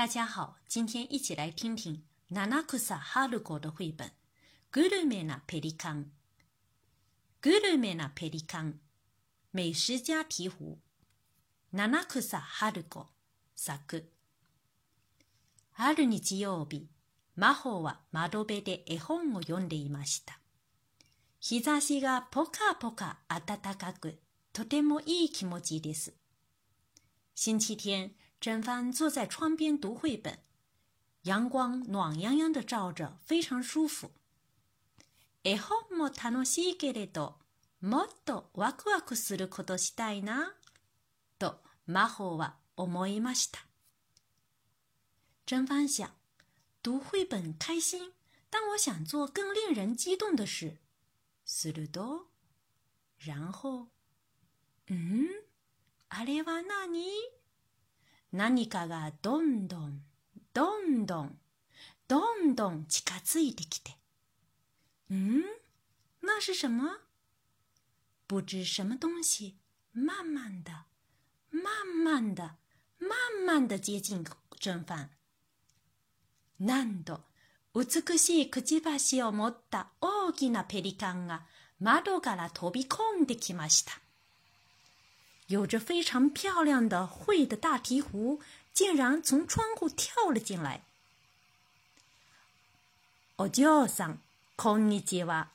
大家好，今天一起来听听七草春子的绘本《グルメなペリカン》。グルメなペリカン，美食家鹈鹕。七草春子作。ある日曜日、魔法は窓辺で絵本を読んでいました。日差しがポカポカ暖かく、とてもいい気持ちです。星期天。甄帆坐在窗边读绘本，阳光暖洋洋的照着，非常舒服。絵本も楽しいけれど、もっとワクワクすることしたいな、と魔法は思いました。甄帆想，读绘本开心，但我想做更令人激动的事。すると、然后，嗯，あれは何？ 何かがどんどん、どんどん、どんどん近づいてきて。嗯，那是什么？不知什么东西，慢慢的、慢慢的、慢慢的接近正饭。なんと、美しいくちばしを持った大きなペリカンが窓から飛び込んできました。有着非常漂亮的喙的大鹈鹕竟然从窗户跳了进来。お嬢さん、こんにちは。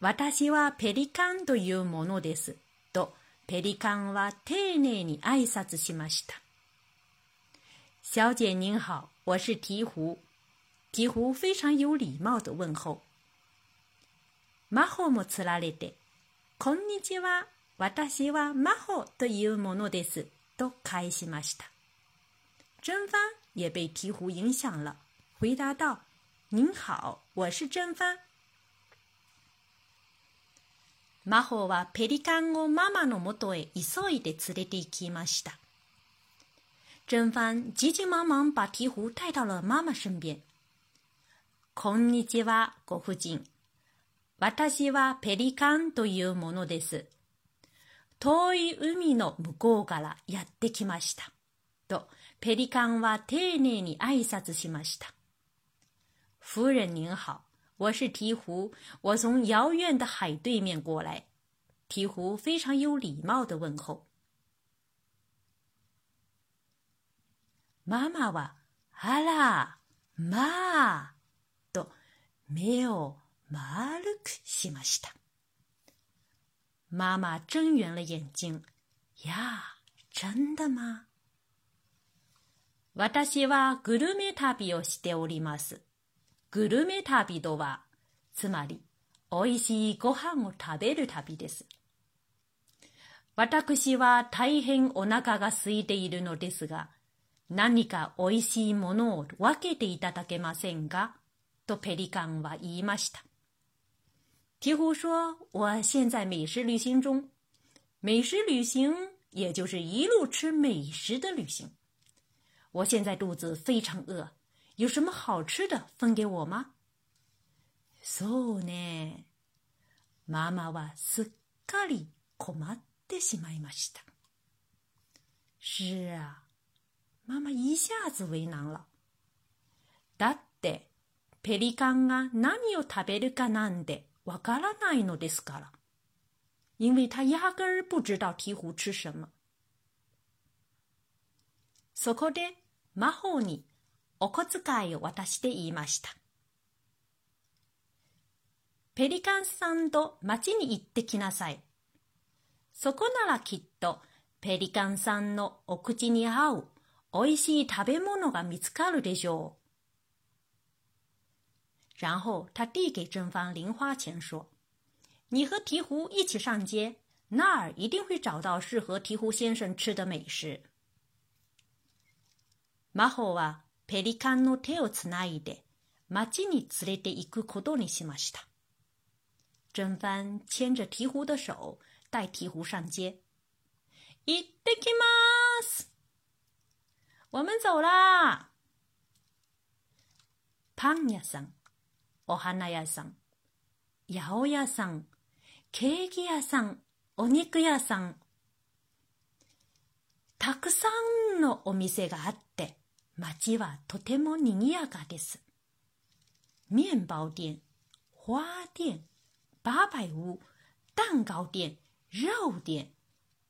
私はペリカンというものです。と、ペリカンは丁寧に挨拶しました。小姐您好，我是鹈鹕。鹈鹕非常有礼貌的问候。魔法もつられて、こんにちは。 私は魔法というものです。と返しました。真帆也被鹈鹕影响了，回答道：“您好，我是真帆。”魔法はペリカンをママのもとへ急いで連れて行きました。真帆急急忙忙把鹈鹕带到了妈妈身边。こんにちは、ご婦人。私はペリカンというものです。遠い海の向こうからやってきました。と、ペリカンは丁寧に挨拶しました。夫人您好，我是鹈鹕，我从遥远的海对面过来。鹈鹕非常有礼貌的问候。ママは、あら、まあ、と目を丸くしました。妈妈睁圆了眼睛，呀，真的吗？私はグルメ旅をしております。グルメ旅とは、つまり、美味しいご飯を食べる旅です。私は大変お腹が空いているのですが、何か美味しいものを分けていただけませんかとペリカンは言いました。鹈鹕说：“我现在美食旅行中，美食旅行也就是一路吃美食的旅行。我现在肚子非常饿，有什么好吃的分给我吗？”そうね。ママはすっかり困ってしまいました。是啊，妈妈一下子为难了。だってペリカンが何を食べるかなんて。 わからないのですから。因为他压根儿不知道鹈鹕吃什么。そこで魔法にお小遣いを渡して言いました。ペリカンさんと町に行ってきなさい。そこならきっとペリカンさんのお口に合うおいしい食べ物が見つかるでしょう。然后他递给甄芳零花钱，说：“你和鹈鹕一起上街，那儿一定会找到适合鹈鹕先生吃的美食。”魔法はペリカンの手をつないで町に連れて行くことにしました。甄帆牵着鹈鹕的手，带鹈鹕上街。行ってきます。我们走啦。パン屋さん。 お花屋さん、八百屋さん、ケーキ屋さん、お肉屋さん。たくさんのお店があって、街はとても賑やかです。面包店、花店、八百屋、蛋糕店、肉店，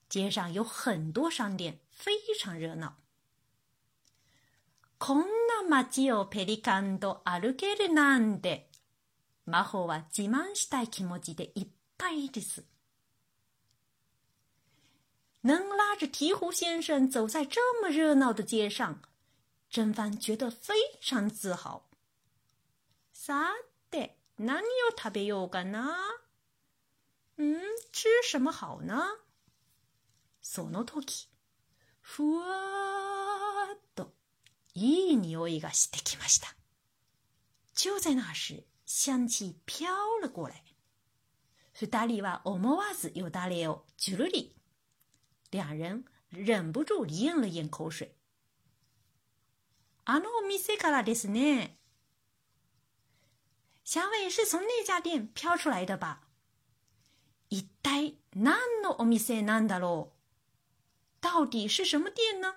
街上有很多商店，非常热闹。こん街をペリカンと歩けるなんて、魔法は自慢したい気持ちでいっぱいです。能拉着鹈鹕先生走在这么热闹的街上，真帆觉得非常自豪。さて、何を食べようかな？嗯，吃什么好呢？その時、ふわっといい匂いがしてきました。就在那时，香气飘了过来。二人は思わずよだれをじゅるり。两人忍不住咽了咽口水。あのお店からですね。香味是从那家店飘出来的吧？一体何のお店なんだろう？到底是什么店呢？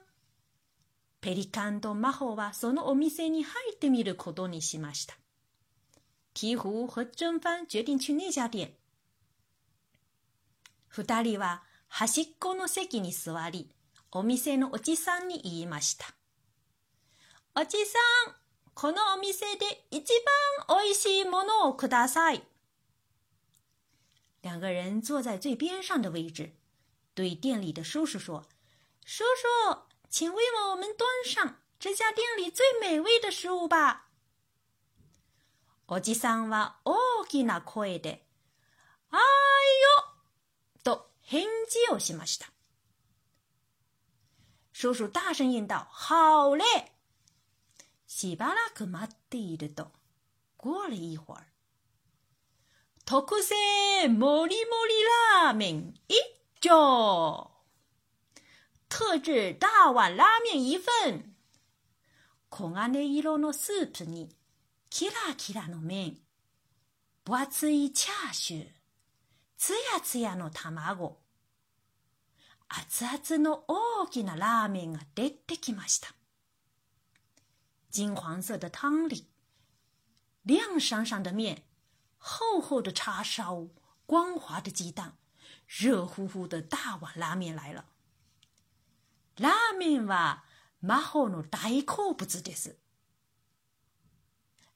ペリカンとマホはそのお店に入ってみることにしました。鹈鹕和真帆决定去那家店。二人は端っこの席に座り、お店のおじさんに言いました。おじさん、このお店で一番美味しいものをください。两个人坐在最边上的位置，对店里的叔叔说：“叔叔，请为我们端上这家店里最美味的食物吧。”おじさんは大きな声で、あーよ返事をしました。叔叔大声应道：“好嘞！”しばらく待っていると、过了一会儿，特製もりもりラーメン一丁， 特制大碗拉面一份。黄金色のスープに、キラキラの麺、分厚いチャーシュー、つやつやの卵。熱々の大きなラーメンが出てきました。金黄色的汤里，亮闪闪的面，厚厚的叉烧，光滑的鸡蛋，热乎乎的大碗拉面来了。 ラーメンは魔法の大好物です。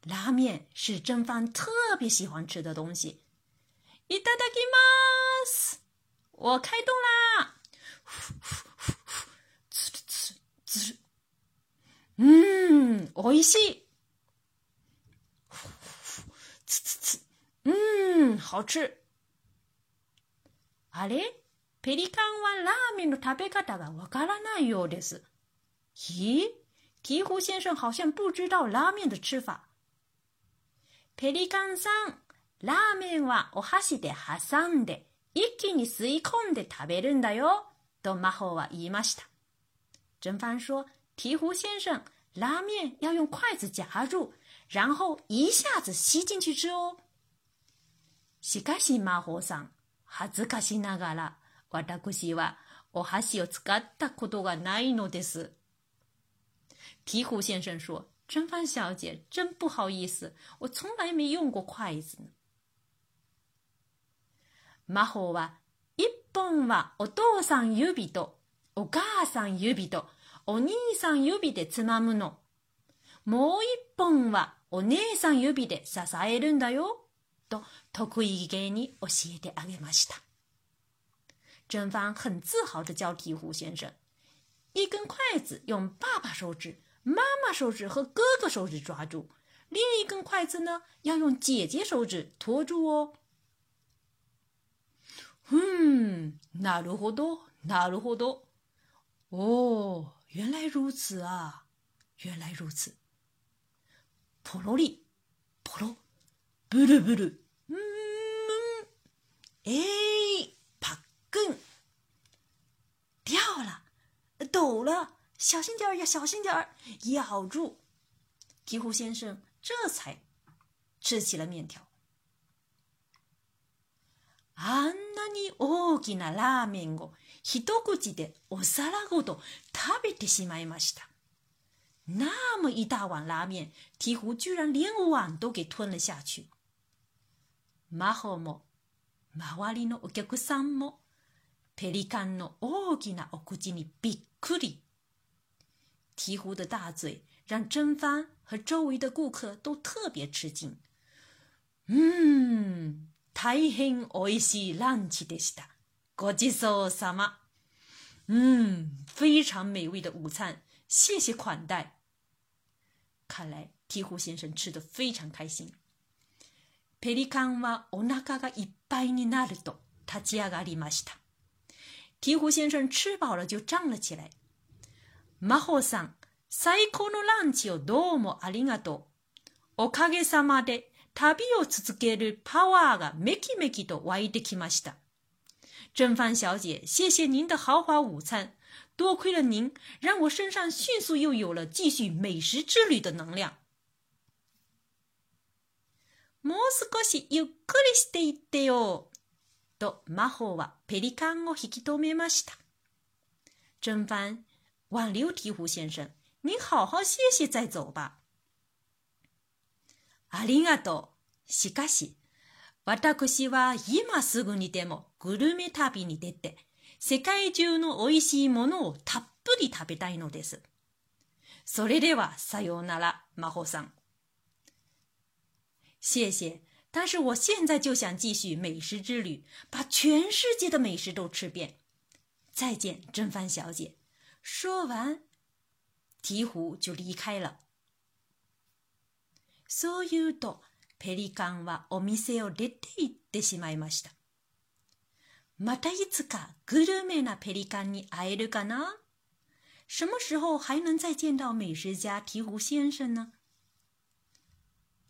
拉面是真帆特别喜欢吃的东西。いただきます。我开动啦！つるつるつる。うーん、おいしい。つつつ。うーん、好吃。あれ？ペリカンはラーメンの食べ方がわからないようです。咦？鹈鹕先生好像不知道拉面的吃法。ペリカンさん、ラーメンはお箸で挟んで、一気に吸い込んで食べるんだよ。とマホは言いました。真帆说：“鹈鹕先生，拉面要用筷子夹住，然后一下子吸进去吃哦。”しかし魔法さん、恥ずかしながら、私はお箸を使ったことがないのです。鹈鹕先生说：“真帆小姐，真不好意思，我从来没用过筷子。”魔法は一本はお父さん指とお母さん指とお兄さん指でつまむの。もう一本はお姉さん指で支えるんだよ。と得意げに教えてあげました。真帆很自豪地教鹈鹕先生，一根筷子用爸爸手指、妈妈手指和哥哥手指抓住，另一根筷子呢要用姐姐手指托住哦。嗯，なるほど，なるほど。哦，原来如此啊，原来如此。ポロリ、ポロ、ブルブル、嗯，哎， 小心点儿呀，小心点儿，咬住。鹈鹕先生这才吃起了面条。あんなに大きなラーメンを一口でお皿ごと食べてしまいました。那么一大碗拉面，鹈鹕居然连碗都给吞了下去。魔法も、周りのお客さんも、ペリカンの大きなお口にびっくり。鹈鹕的大嘴让真帆和周围的顾客都特别吃惊。嗯，大変おいしいランチでした。ごちそうさま。嗯，非常美味的午餐，谢谢款待。看来鹈鹕先生吃的非常开心。ペリカンはお腹がいっぱいになると立ち上がりました。鹈鹕先生吃饱了就站了起来。 魔法さん、最高のランチをどうもありがとう。おかげさまで旅を続けるパワーがめきめきと湧いてきました。真帆小姐，谢谢您的豪华午餐。多亏了您，让我身上迅速又有了继续美食之旅的能量。もう少しゆっくりしていってよ。と魔法はペリカンを引き止めました。真帆挽留鹈鹕先生，您好好歇歇再走吧。ありがとう。しかし、私は今すぐにでもグルメ旅に出て、世界中の美味しいものをたっぷり食べたいのです。それでは、さようなら、魔法さん。谢谢，但是我现在就想继续美食之旅，把全世界的美食都吃遍。再见，真帆小姐。 说完，鹈鹕就离开了。そう言うと、ペリカンはお店を出て行ってしまいました。またいつかグルメなペリカンに会えるかな什么时候还能再见到美食家鹈鹕先生呢？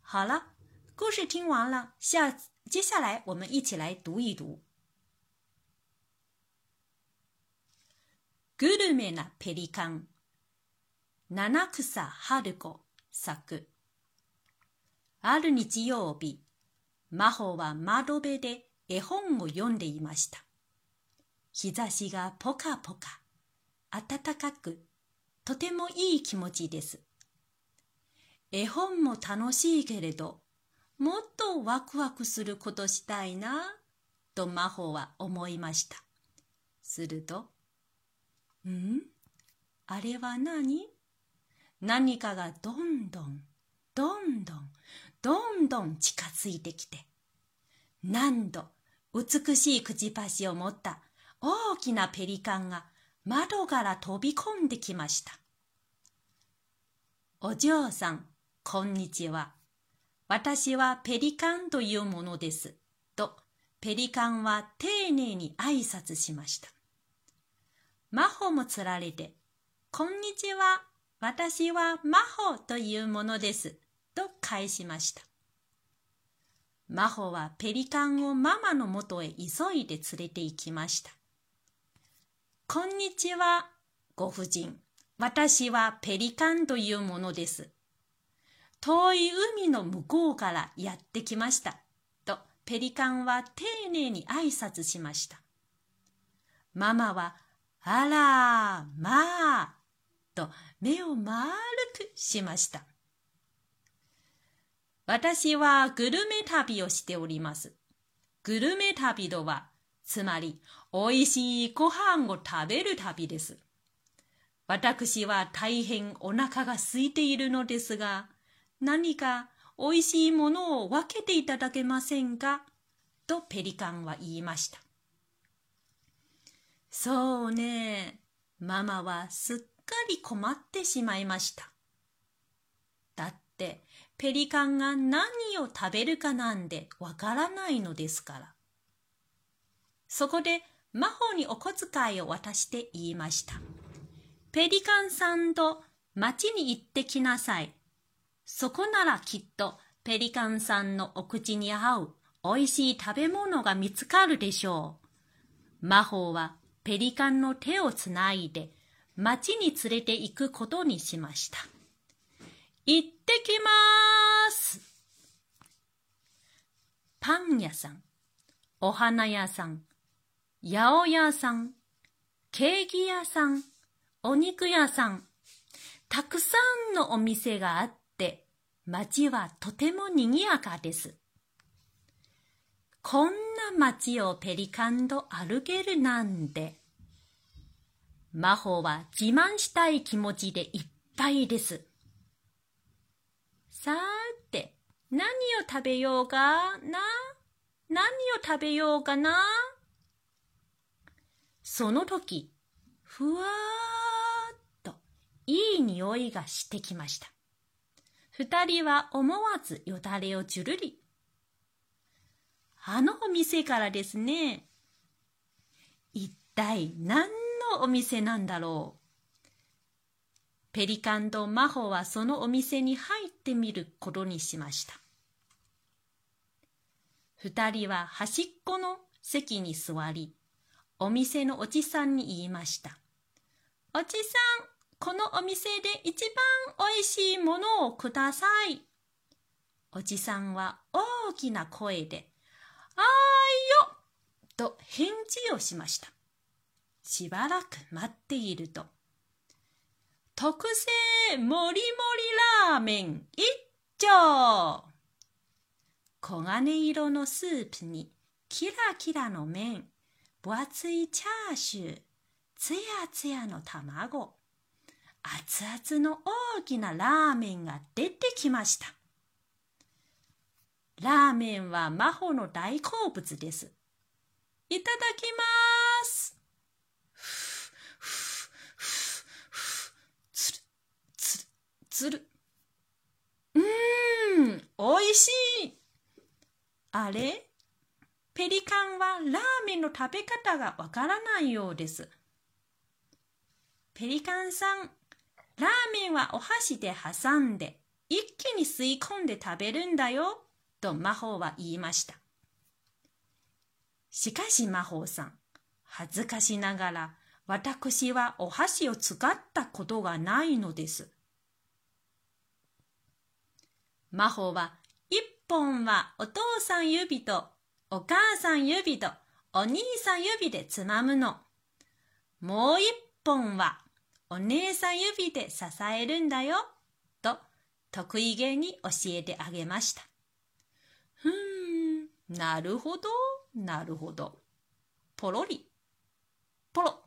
好了，故事听完了，下接下来我们一起来读一读。 グルメなペリカン七草春子作ある日曜日、真帆は窓辺で絵本を読んでいました。日差しがポカポカ、暖かく、とてもいい気持ちです。絵本も楽しいけれど、もっとワクワクすることしたいな、と真帆は思いました。すると、ん？あれは何？何かがどんどん、どんどん、どんどん近づいてきて、何度、美しいくちばしを持った大きなペリカンが窓から飛び込んできました。お嬢さん、こんにちは。私はペリカンというものです。と、ペリカンは丁寧に挨拶しました。魔法もつられて、こんにちは。私は魔法というものです。と返しました。真帆はペリカンをママのもとへ急いで連れて行きました。こんにちは、ご婦人。私はペリカンというものです。遠い海の向こうからやってきました。と、ペリカンは丁寧に挨拶しました。ママは、あら、まあ、と目を丸くしました。私はグルメ旅をしております。グルメ旅とは、つまり、美味しいご飯を食べる旅です。私は大変お腹が空いているのですが、何か美味しいものを分けていただけませんか？とペリカンは言いました。そうね、ママはすっかり困ってしまいました。だって、ペリカンが何を食べるかなんてわからないのですから。そこで魔法にお小遣いを渡して言いました。ペリカンさんと町に行ってきなさい。そこならきっとペリカンさんのお口に合う美味しい食べ物が見つかるでしょう。魔法はペリカンの手をつないで町に連れて行くことにしました。行ってきます。パン屋さん、お花屋さん、八百屋さん、ケーキ屋さん、お肉屋さん、たくさんのお店があって、街はとても賑やかです。こんな街をペリカンと歩けるなんて。魔法は自慢したい気持ちでいっぱいです。さーて、何を食べようかな？何を食べようかな？その時、ふわーっといい匂いがしてきました。二人は思わずよだれをじゅるり。あのお店からですね。一体何のお店なんだろう？ペリカンとマホはそのお店に入ってみることにしました。二人は端っこの席に座り、お店のおじさんに言いました。おじさん、このお店で一番おいしいものをください。おじさんは大きな声で、あーよと返事をしました。しばらく待っていると、特製もりもりラーメン一丁黄金色のスープにキラキラの麺、分厚いチャーシュー、つやつやの卵、熱々の大きなラーメンが出てきました。ラーメンは魔法の大好物です。いただきます。つる、つる、つる。うーん、おいしい。あれペリカンはラーメンの食べ方がわからないようです。ペリカンさん、ラーメンはお箸で挟んで、一気に吸い込んで食べるんだよ、と魔法は言いました。しかし魔法さん、恥ずかしながら、私はお箸を使ったことがないのです。魔法は本はお父さん指とお母さん指とお兄さん指でつまむの。もう一本はお姉さん指で支えるんだよ。と得意げに教えてあげました。なるほど、なるほど。ポロリ、ポロ、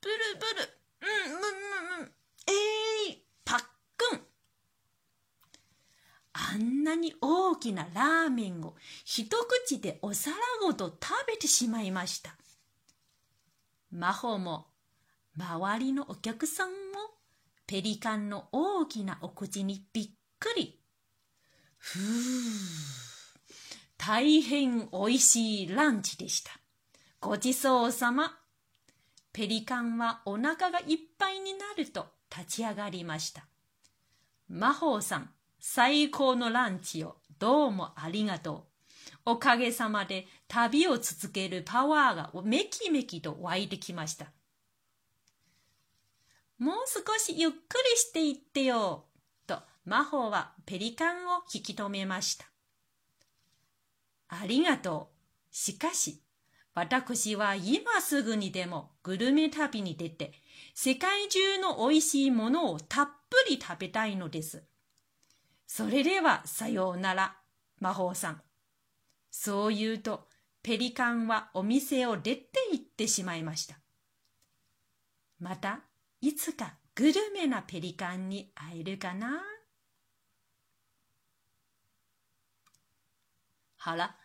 ブルブル、うん、うん、うん、うん、えい、パックン。あんなに大きなラーメンを一口でお皿ごと食べてしまいました。魔法も周りのお客さんもペリカンの大きなお口にびっくり。ふう、大変おいしいランチでした。ごちそうさま。ペリカンはお腹がいっぱいになると立ち上がりました。魔法さん、最高のランチをどうもありがとう。おかげさまで旅を続けるパワーがめきめきと湧いてきました。もう少しゆっくりしていってよ。と魔法はペリカンを引き止めました。ありがとう。しかし、私は今すぐにでもグルメ旅に出て、世界中の美味しいものをたっぷり食べたいのです。それではさようなら、魔法さん。そう言うと、ペリカンはお店を出て行ってしまいました。また、いつかグルメなペリカンに会えるかな好了，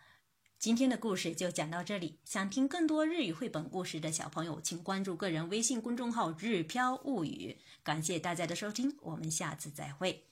今天的故事就讲到这里。想听更多日语绘本故事的小朋友，请关注个人微信公众号“日飘物语”。感谢大家的收听，我们下次再会。